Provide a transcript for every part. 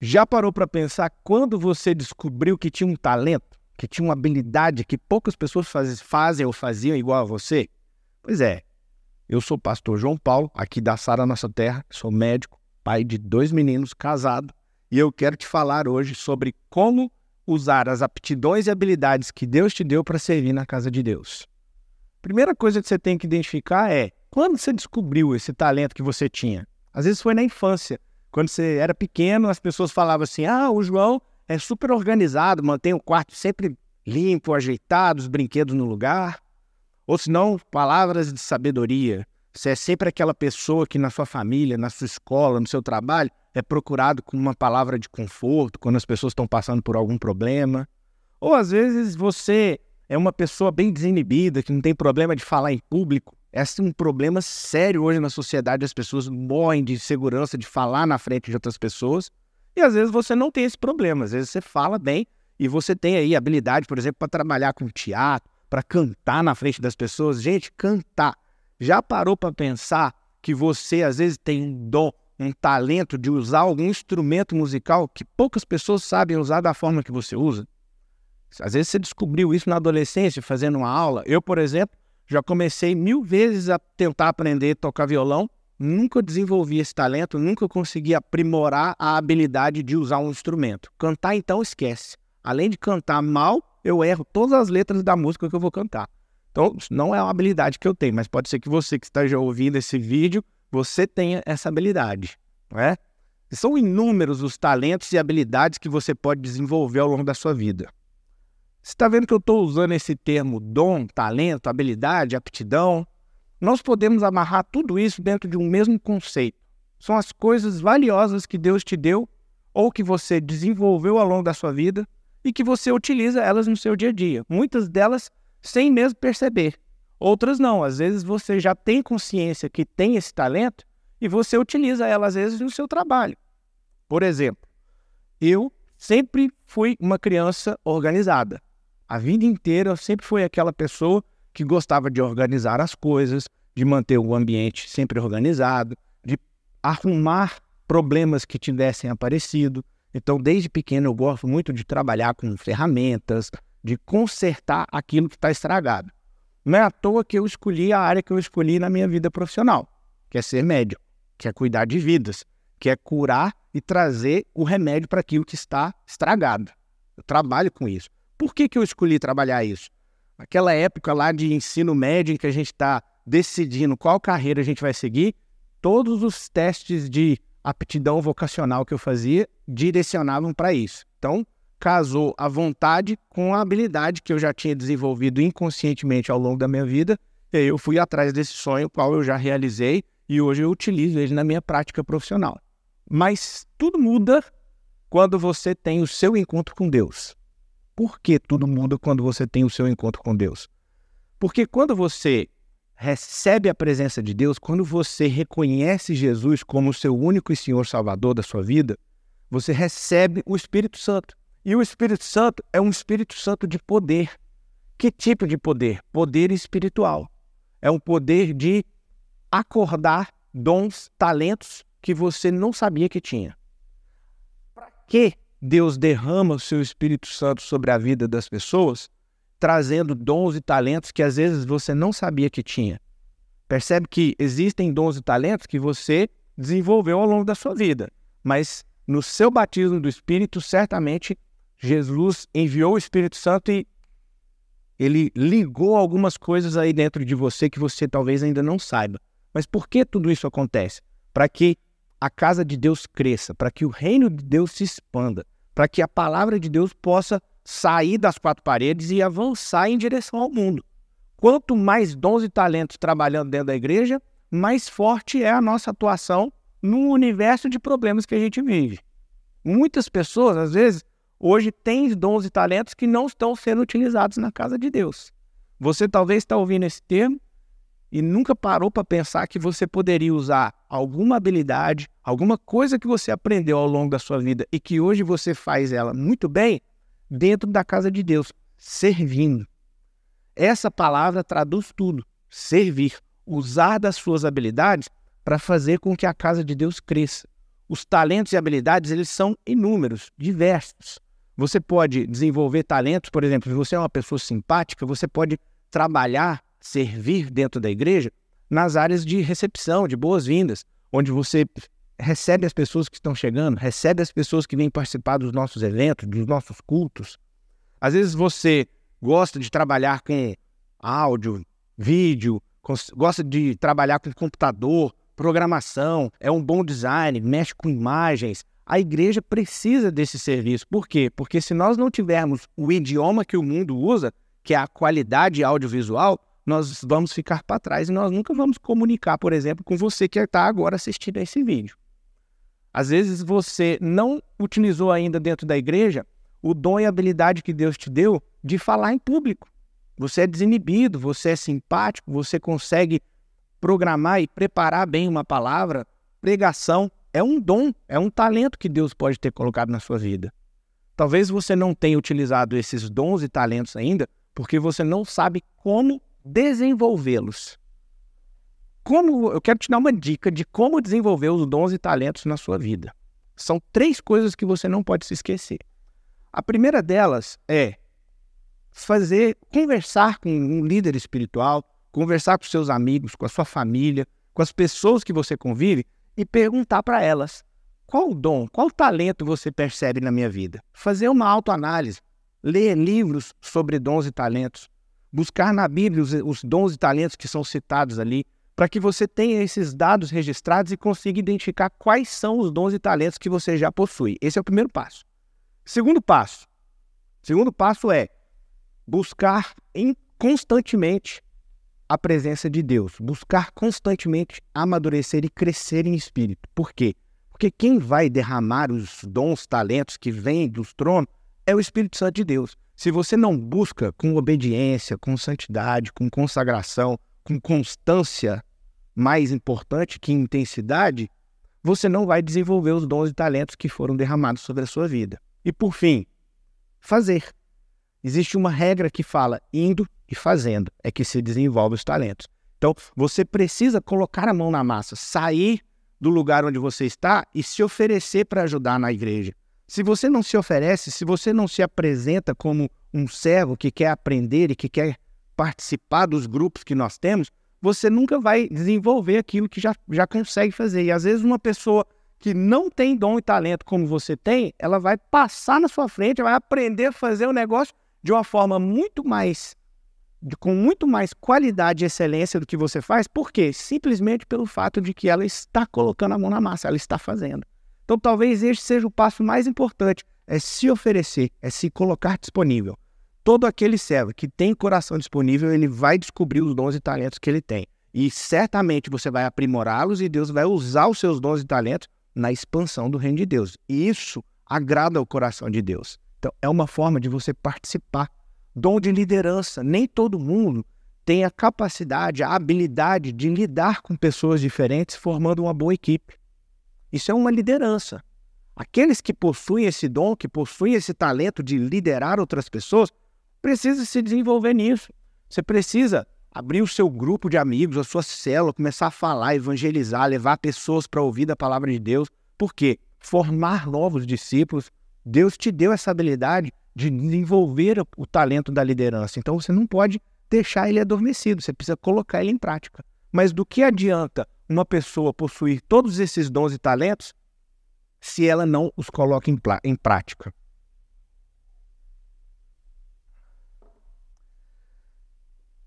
Já parou para pensar quando você descobriu que tinha um talento, que tinha uma habilidade que poucas pessoas faz, fazem ou faziam igual a você? Pois é, eu sou o pastor João Paulo, aqui da Sara Nossa Terra, sou médico, pai de dois meninos, casado, e eu quero te falar hoje sobre como usar as aptidões e habilidades que Deus te deu para servir na casa de Deus. Primeira coisa que você tem que identificar é quando você descobriu esse talento que você tinha. Às vezes foi na infância, quando você era pequeno, as pessoas falavam assim: ah, o João é super organizado, mantém o quarto sempre limpo, ajeitado, os brinquedos no lugar. Ou se não, palavras de sabedoria. Você é sempre aquela pessoa que na sua família, na sua escola, no seu trabalho, é procurado com uma palavra de conforto quando as pessoas estão passando por algum problema. Ou às vezes você é uma pessoa bem desinibida, que não tem problema de falar em público, esse é um problema sério hoje na sociedade. As pessoas morrem de segurança de falar na frente de outras pessoas. E às vezes você não tem esse problema. Às vezes você fala bem e você tem aí habilidade, por exemplo, para trabalhar com teatro, para cantar na frente das pessoas. Gente, cantar. Já parou para pensar que você às vezes tem um dom, um talento de usar algum instrumento musical que poucas pessoas sabem usar da forma que você usa? Às vezes você descobriu isso na adolescência, fazendo uma aula. Eu, por exemplo, já comecei mil vezes a tentar aprender a tocar violão, nunca desenvolvi esse talento, nunca consegui aprimorar a habilidade de usar um instrumento. Cantar, então, esquece. Além de cantar mal, eu erro todas as letras da música que eu vou cantar. Então, não é uma habilidade que eu tenho, mas pode ser que você que esteja ouvindo esse vídeo, você tenha essa habilidade, não é? São inúmeros os talentos e habilidades que você pode desenvolver ao longo da sua vida. Você está vendo que eu estou usando esse termo dom, talento, habilidade, aptidão? Nós podemos amarrar tudo isso dentro de um mesmo conceito. São as coisas valiosas que Deus te deu ou que você desenvolveu ao longo da sua vida e que você utiliza elas no seu dia a dia. Muitas delas sem mesmo perceber. Outras não. Às vezes você já tem consciência que tem esse talento e você utiliza elas às vezes no seu trabalho. Por exemplo, eu sempre fui uma criança organizada. A vida inteira eu sempre fui aquela pessoa que gostava de organizar as coisas, de manter o ambiente sempre organizado, de arrumar problemas que tivessem aparecido. Então, desde pequeno, eu gosto muito de trabalhar com ferramentas, de consertar aquilo que está estragado. Não é à toa que eu escolhi a área que eu escolhi na minha vida profissional, que é ser médico, que é cuidar de vidas, que é curar e trazer o remédio para aquilo que está estragado. Eu trabalho com isso. Por que, que eu escolhi trabalhar isso? Naquela época lá de ensino médio em que a gente está decidindo qual carreira a gente vai seguir, todos os testes de aptidão vocacional que eu fazia direcionavam para isso. Então, casou a vontade com a habilidade que eu já tinha desenvolvido inconscientemente ao longo da minha vida. E eu fui atrás desse sonho, qual eu já realizei, e hoje eu utilizo ele na minha prática profissional. Mas tudo muda quando você tem o seu encontro com Deus. Por que tudo muda quando você tem o seu encontro com Deus? Porque quando você recebe a presença de Deus, quando você reconhece Jesus como o seu único e Senhor Salvador da sua vida, você recebe o Espírito Santo. E o Espírito Santo é um Espírito Santo de poder. Que tipo de poder? Poder espiritual. É um poder de acordar dons, talentos que você não sabia que tinha. Para que Deus derrama o seu Espírito Santo sobre a vida das pessoas, trazendo dons e talentos que às vezes você não sabia que tinha. Percebe que existem dons e talentos que você desenvolveu ao longo da sua vida, mas no seu batismo do Espírito, certamente Jesus enviou o Espírito Santo e ele ligou algumas coisas aí dentro de você que você talvez ainda não saiba. Mas por que tudo isso acontece? Para que a casa de Deus cresça, para que o reino de Deus se expanda, para que a palavra de Deus possa sair das quatro paredes e avançar em direção ao mundo. Quanto mais dons e talentos trabalhando dentro da igreja, mais forte é a nossa atuação no universo de problemas que a gente vive. Muitas pessoas, às vezes, hoje têm dons e talentos que não estão sendo utilizados na casa de Deus. Você talvez está ouvindo esse termo e nunca parou para pensar que você poderia usar alguma habilidade, alguma coisa que você aprendeu ao longo da sua vida e que hoje você faz ela muito bem dentro da casa de Deus, servindo. Essa palavra traduz tudo: servir, usar das suas habilidades para fazer com que a casa de Deus cresça. Os talentos e habilidades, eles são inúmeros, diversos. Você pode desenvolver talentos, por exemplo, se você é uma pessoa simpática, você pode trabalhar, servir dentro da igreja nas áreas de recepção, de boas-vindas, onde você recebe as pessoas que estão chegando, recebe as pessoas que vêm participar dos nossos eventos, dos nossos cultos. Às vezes você gosta de trabalhar com áudio, vídeo, gosta de trabalhar com computador, programação, é um bom design, mexe com imagens. A igreja precisa desse serviço. Por quê? Porque se nós não tivermos o idioma que o mundo usa, que é a qualidade audiovisual, nós vamos ficar para trás e nós nunca vamos comunicar, por exemplo, com você que está agora assistindo a esse vídeo. Às vezes você não utilizou ainda dentro da igreja o dom e habilidade que Deus te deu de falar em público. Você é desinibido, você é simpático, você consegue programar e preparar bem uma palavra. Pregação é um dom, é um talento que Deus pode ter colocado na sua vida. Talvez você não tenha utilizado esses dons e talentos ainda porque você não sabe como desenvolvê-los. Como eu quero te dar uma dica de como desenvolver os dons e talentos na sua vida. São três coisas que você não pode se esquecer. A primeira delas é fazer conversar com um líder espiritual, conversar com seus amigos, com a sua família, com as pessoas que você convive e perguntar para elas: qual dom, qual talento você percebe na minha vida? Fazer uma autoanálise, ler livros sobre dons e talentos, buscar na Bíblia os, os dons e talentos que são citados ali, para que você tenha esses dados registrados e consiga identificar quais são os dons e talentos que você já possui. Esse é o primeiro passo. Segundo passo. Segundo passo é buscar em, constantemente a presença de Deus, buscar constantemente amadurecer e crescer em espírito. Por quê? Porque quem vai derramar os dons, talentos que vêm dos tronos é o Espírito Santo de Deus. Se você não busca com obediência, com santidade, com consagração, com constância, mais importante que intensidade, você não vai desenvolver os dons e talentos que foram derramados sobre a sua vida. E por fim, fazer. Existe uma regra que fala indo e fazendo é que se desenvolve os talentos. Então, você precisa colocar a mão na massa, sair do lugar onde você está e se oferecer para ajudar na igreja. Se você não se oferece, se você não se apresenta como um servo que quer aprender e que quer participar dos grupos que nós temos, você nunca vai desenvolver aquilo que já, já consegue fazer. E às vezes uma pessoa que não tem dom e talento como você tem, ela vai passar na sua frente, vai aprender a fazer o negócio de uma forma muito mais com muito mais qualidade e excelência do que você faz, por quê? Simplesmente pelo fato de que ela está colocando a mão na massa, ela está fazendo. Então, talvez este seja o passo mais importante: é se oferecer, é se colocar disponível. Todo aquele servo que tem coração disponível, ele vai descobrir os dons e talentos que ele tem. E certamente você vai aprimorá-los e Deus vai usar os seus dons e talentos na expansão do reino de Deus. E isso agrada o coração de Deus. Então, é uma forma de você participar. Dom de liderança. Nem todo mundo tem a capacidade, a habilidade de lidar com pessoas diferentes, formando uma boa equipe. Isso é uma liderança. Aqueles que possuem esse dom, que possuem esse talento de liderar outras pessoas, precisam se desenvolver nisso. Você precisa abrir o seu grupo de amigos, a sua célula, começar a falar, evangelizar, levar pessoas para ouvir da palavra de Deus. Por quê? Formar novos discípulos. Deus te deu essa habilidade de desenvolver o talento da liderança. Então você não pode deixar ele adormecido, você precisa colocar ele em prática. Mas do que adianta uma pessoa possuir todos esses dons e talentos se ela não os coloca em, em prática.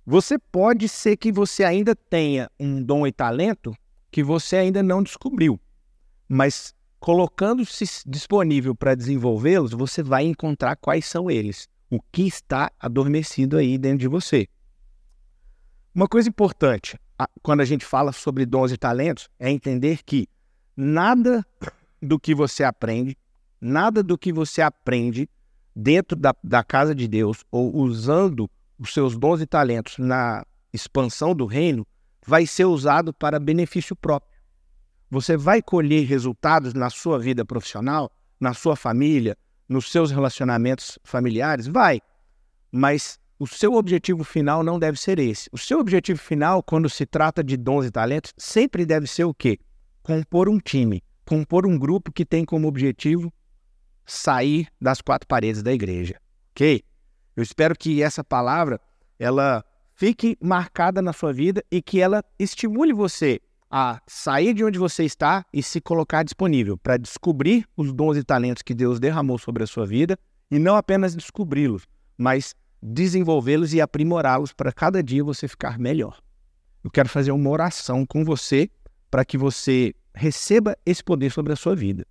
Você pode ser que você ainda tenha um dom e talento que você ainda não descobriu, mas colocando-se disponível para desenvolvê-los, você vai encontrar quais são eles, o que está adormecido aí dentro de você. Uma coisa importante, quando a gente fala sobre dons e talentos, é entender que nada do que você aprende, nada do que você aprende dentro da, da casa de Deus ou usando os seus dons e talentos na expansão do reino vai ser usado para benefício próprio. Você vai colher resultados na sua vida profissional, na sua família, nos seus relacionamentos familiares? Vai. Mas o seu objetivo final não deve ser esse. O seu objetivo final, quando se trata de dons e talentos, sempre deve ser o quê? Compor um time. compor um grupo que tem como objetivo sair das quatro paredes da igreja, ok? Eu espero que essa palavra ela fique marcada na sua vida e que ela estimule você a sair de onde você está e se colocar disponível para descobrir os dons e talentos que Deus derramou sobre a sua vida e não apenas descobri-los, mas desenvolvê-los e aprimorá-los para cada dia você ficar melhor. Eu quero fazer uma oração com você para que você receba esse poder sobre a sua vida.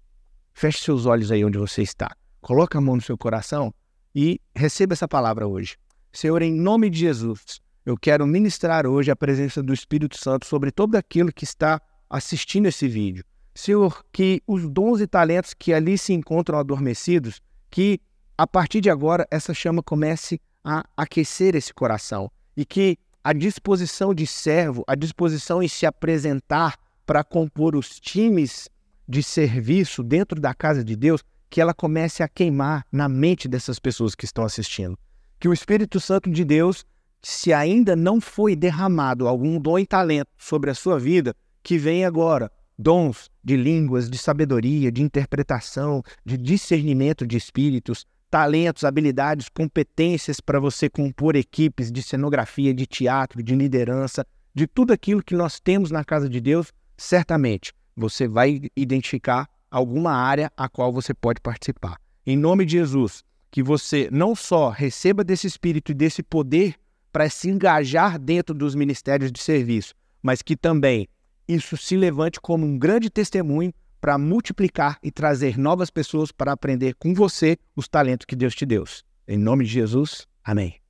Feche seus olhos aí onde você está. Coloque a mão no seu coração e receba essa palavra hoje. Senhor, em nome de Jesus, eu quero ministrar hoje a presença do Espírito Santo sobre todo aquilo que está assistindo esse vídeo. Senhor, que os dons e talentos que ali se encontram adormecidos, que a partir de agora essa chama comece a aquecer esse coração e que a disposição de servo, a disposição em se apresentar para compor os times de serviço dentro da casa de Deus, que ela comece a queimar na mente dessas pessoas que estão assistindo. Que o Espírito Santo de Deus, se ainda não foi derramado algum dom e talento sobre a sua vida, que venha agora dons de línguas, de sabedoria, de interpretação, de discernimento de espíritos, talentos, habilidades, competências para você compor equipes de cenografia, de teatro, de liderança, de tudo aquilo que nós temos na casa de Deus, certamente você vai identificar alguma área a qual você pode participar. Em nome de Jesus, que você não só receba desse espírito e desse poder para se engajar dentro dos ministérios de serviço, mas que também isso se levante como um grande testemunho para multiplicar e trazer novas pessoas para aprender com você os talentos que Deus te deu. Em nome de Jesus, amém.